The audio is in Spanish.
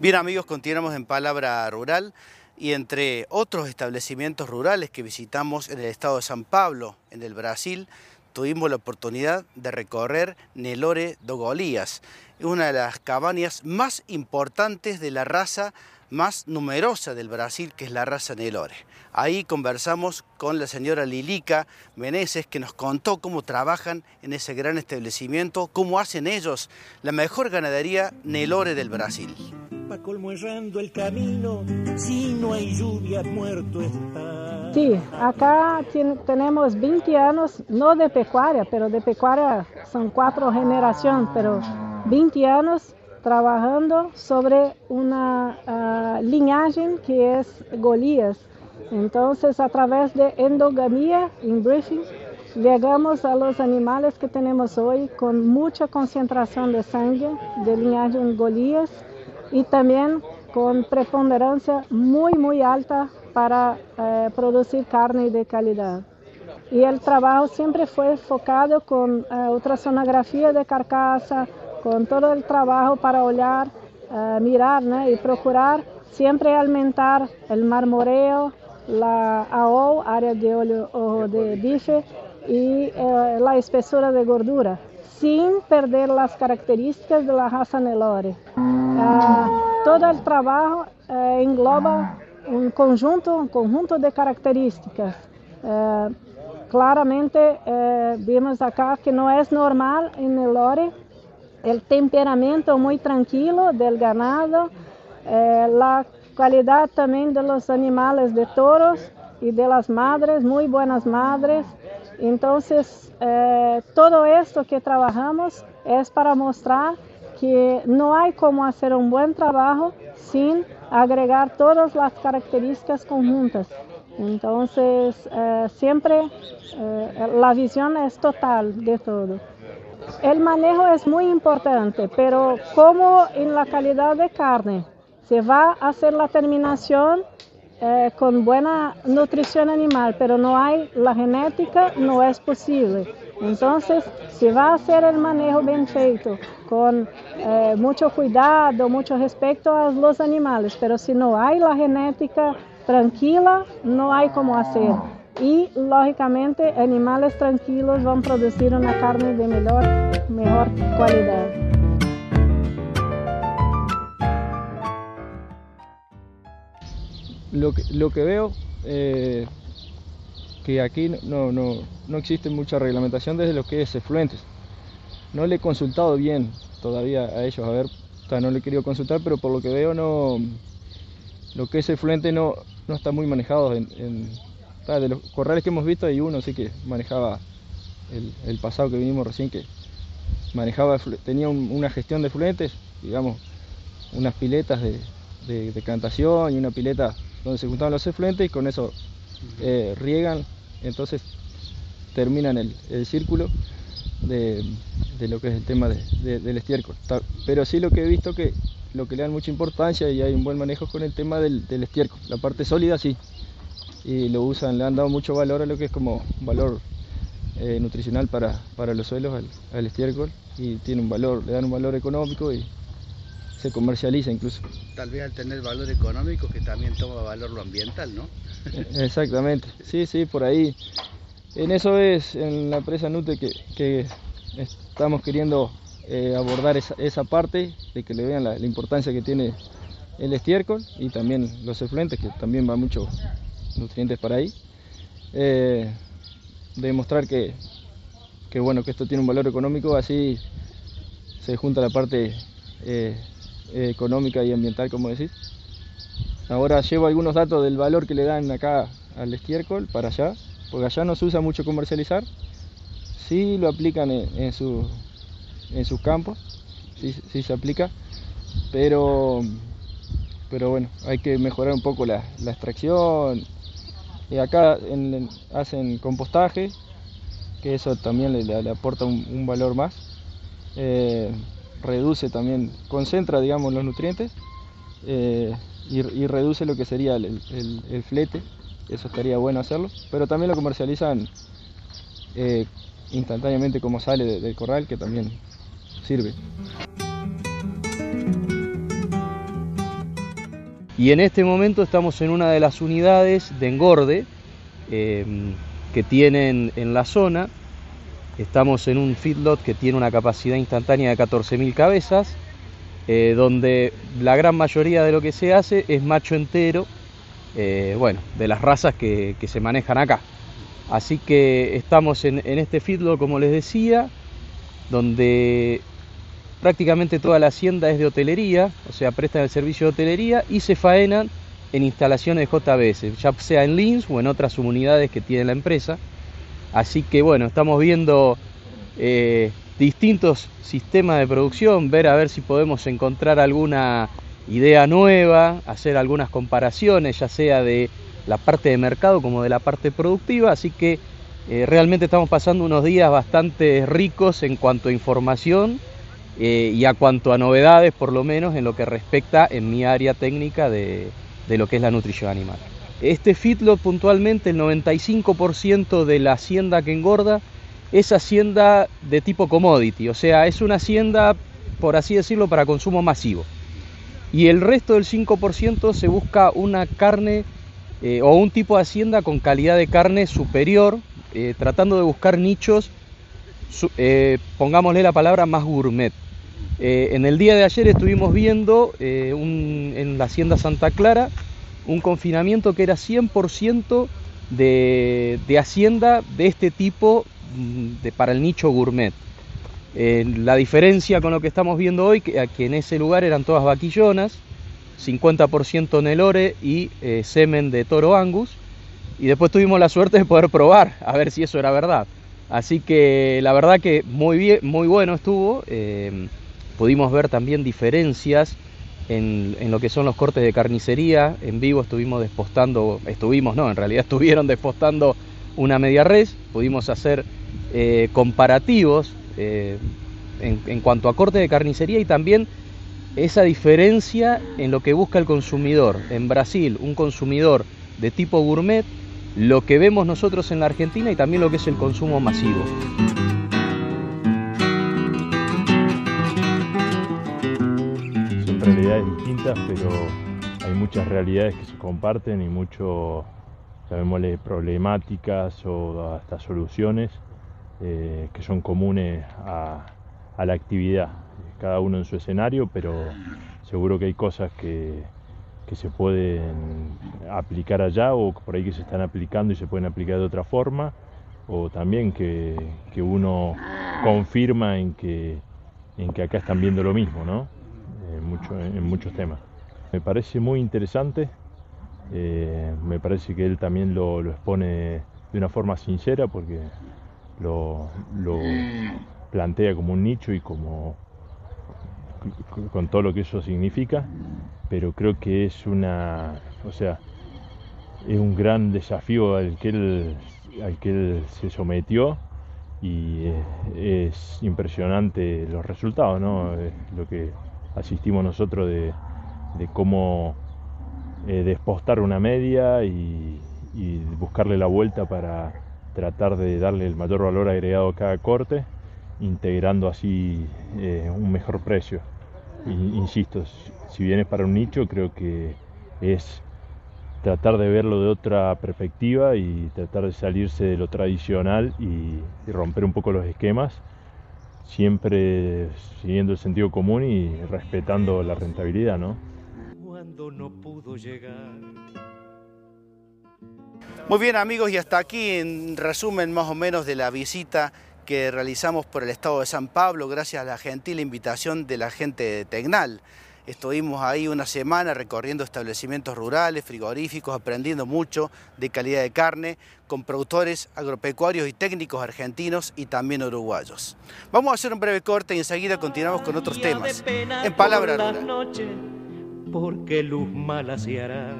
Bien amigos, continuamos en Palabra Rural y entre otros establecimientos rurales que visitamos en el estado de San Pablo, en el Brasil, tuvimos la oportunidad de recorrer Nelore do Golías, una de las cabañas más importantes de la raza más numerosa del Brasil, que es la raza Nelore. Ahí conversamos con la señora Lilica Meneses, que nos contó cómo trabajan en ese gran establecimiento, cómo hacen ellos la mejor ganadería Nelore del Brasil. El camino, si no hay lluvia, muerto está. Sí, acá tenemos 20 años, no de pecuaria, pero de pecuaria son cuatro generaciones, pero 20 años trabajando sobre una uh, linaje que es Golías. Entonces, a través de endogamia, inbreeding, llegamos a los animales que tenemos hoy con mucha concentración de sangre de linaje Golías y también con preponderancia muy, muy alta para uh, producir carne de calidad. Y el trabajo siempre fue enfocado con uh, ultrasonografía de carcasa, con todo el trabajo para olhar, uh, mirar y procurar siempre aumentar el marmoreo, la AO, área de óleo ojo de bife, y uh, la espesura de gordura, sin perder las características de la raza Nelore. Uh, todo el trabajo engloba un conjunto, un conjunto de características. claramente vimos acá que no es normal en Nelore el temperamento muy tranquilo del ganado, eh, la calidad también de los animales de toros y de las madres, muy buenas madres. Entonces, eh, todo esto que trabajamos es para mostrar que no hay como hacer un buen trabajo sin agregar todas las características conjuntas. Entonces, eh, siempre la visión es total de todo. El manejo es muy importante, pero como en la calidad de carne, se va a hacer la terminación eh, con buena nutrición animal, pero no hay la genética, no es posible. Entonces, se va a hacer el manejo bien feito, con eh, mucho cuidado, mucho respeto a los animales, pero si no hay la genética tranquila, no hay cómo hacer y lógicamente animales tranquilos van a producir una carne de mejor, mejor calidad. Lo que, lo que veo eh, que aquí no, no, no, existe mucha reglamentación desde lo que es efluentes. No le he consultado bien todavía a ellos, a ver, no le he querido consultar, pero por lo que veo no, lo que es efluente no, no está muy manejado de los corrales que hemos visto hay uno sí que manejaba el, pasado que vinimos recién que manejaba, tenía una gestión de fluentes, digamos, unas piletas de, de, cantación y una pileta donde se juntaban los efluentes y con eso eh, riegan, entonces terminan el, el círculo de, de, lo que es el tema del estiércol. Pero sí lo que he visto que lo que le dan mucha importancia y hay un buen manejo con el tema del, del estiércol. La parte sólida sí, y lo usan, le han dado mucho valor a lo que es como valor eh, nutricional para, para, los suelos, al, estiércol, y tiene un valor, le dan un valor económico se comercializa incluso. Tal vez al tener valor económico que también toma valor lo ambiental, ¿no? E, exactamente, sí, sí, por ahí. En eso es, en la empresa NUTE que, que estamos queriendo eh, abordar esa, esa, parte, de que le vean la, la importancia que tiene el estiércol y también los efluentes, que también va mucho nutrientes para ahí. Eh, demostrar que, que, bueno, que esto tiene un valor económico, así se junta la parte eh, económica y ambiental, como decís. Ahora llevo algunos datos del valor que le dan acá al estiércol para allá, porque allá no se usa mucho comercializar, sí lo aplican en, su, en sus campos, sí, se aplica, pero, pero bueno, hay que mejorar un poco la, extracción, acá hacen compostaje, que eso también le, aporta un, valor más. Eh, reduce también, concentra digamos los nutrientes eh, y, reduce lo que sería el, flete, eso estaría bueno hacerlo, pero también lo comercializan eh, instantáneamente como sale del corral, que también sirve. Y en este momento estamos en una de las unidades de engorde em, que tienen en la zona. Estamos en un feedlot que tiene una capacidad instantánea de 14.000 cabezas, eh, donde la gran mayoría de lo que se hace es macho entero, eh, bueno, de las razas que, se manejan acá. Así que estamos en, este feedlot, como les decía, donde prácticamente toda la hacienda es de hotelería, o sea, prestan el servicio de hotelería y se faenan en instalaciones de JBS, ya sea en Lins o en otras subunidades que tiene la empresa. Así que bueno, estamos viendo eh, distintos sistemas de producción, ver a ver si podemos encontrar alguna idea nueva, hacer algunas comparaciones, ya sea de la parte de mercado como de la parte productiva. Así que eh, realmente estamos pasando unos días bastante ricos en cuanto a información eh, y a cuanto a novedades, por lo menos en lo que respecta en mi área técnica de, lo que es la nutrición animal. Este feedlot puntualmente, el 95% de la hacienda que engorda es hacienda de tipo commodity, o sea, es una hacienda, por así decirlo, para consumo masivo. Y el resto del 5% se busca una carne eh, o un tipo de hacienda con calidad de carne superior, eh, tratando de buscar nichos, pongámosle la palabra más gourmet. Eh, en el día de ayer estuvimos viendo eh, en la Hacienda Santa Clara un confinamiento que era 100% de, hacienda de este tipo mm, de, para el nicho gourmet. Eh, la diferencia con lo que estamos viendo hoy, que, que en ese lugar eran todas vaquillonas, 50% Nelore y semen de toro Angus, y después tuvimos la suerte de poder probar a ver si eso era verdad. Así que la verdad que muy bien, muy bueno estuvo. Pudimos ver también diferencias en, lo que son los cortes de carnicería. En vivo estuvimos despostando, estuvimos, no, en realidad estuvieron despostando una media res. Pudimos hacer eh, comparativos eh, en, en cuanto a corte de carnicería y también esa diferencia en lo que busca el consumidor. En Brasil, un consumidor de tipo gourmet, lo que vemos nosotros en la Argentina y también lo que es el consumo masivo. Realidades distintas, pero hay muchas realidades que se comparten y mucho, llamémosle, problemáticas o hasta soluciones eh, que son comunes a, la actividad. Cada uno en su escenario, pero seguro que hay cosas que, se pueden aplicar allá o por ahí que se están aplicando y se pueden aplicar de otra forma, o también que, uno confirma en que, en que acá están viendo lo mismo, ¿no? En, muchos temas. Me parece muy interesante, eh, me parece que él también lo, expone de una forma sincera porque lo, plantea como un nicho y como con todo lo que eso significa, pero creo que es una, o sea, es un gran desafío al que él, al que él se sometió y es, impresionante los resultados, ¿no? Lo que asistimos nosotros de, cómo eh, despostar una media y, buscarle la vuelta para tratar de darle el mayor valor agregado a cada corte, integrando así eh, un mejor precio. insisto, si bien es para un nicho, creo que es tratar de verlo de otra perspectiva y tratar de salirse de lo tradicional y romper un poco los esquemas siempre siguiendo el sentido común y respetando la rentabilidad, ¿no? Cuando no pudo llegar. Muy bien amigos, y hasta aquí en resumen más o menos de la visita que realizamos por el estado de San Pablo gracias a la gentil invitación de la gente de Tecnal. Estuvimos ahí una semana recorriendo establecimientos rurales, frigoríficos, aprendiendo mucho de calidad de carne con productores agropecuarios y técnicos argentinos y también uruguayos. Vamos a hacer un breve corte y enseguida continuamos con otros temas. En palabra rural. Porque luz mala se hará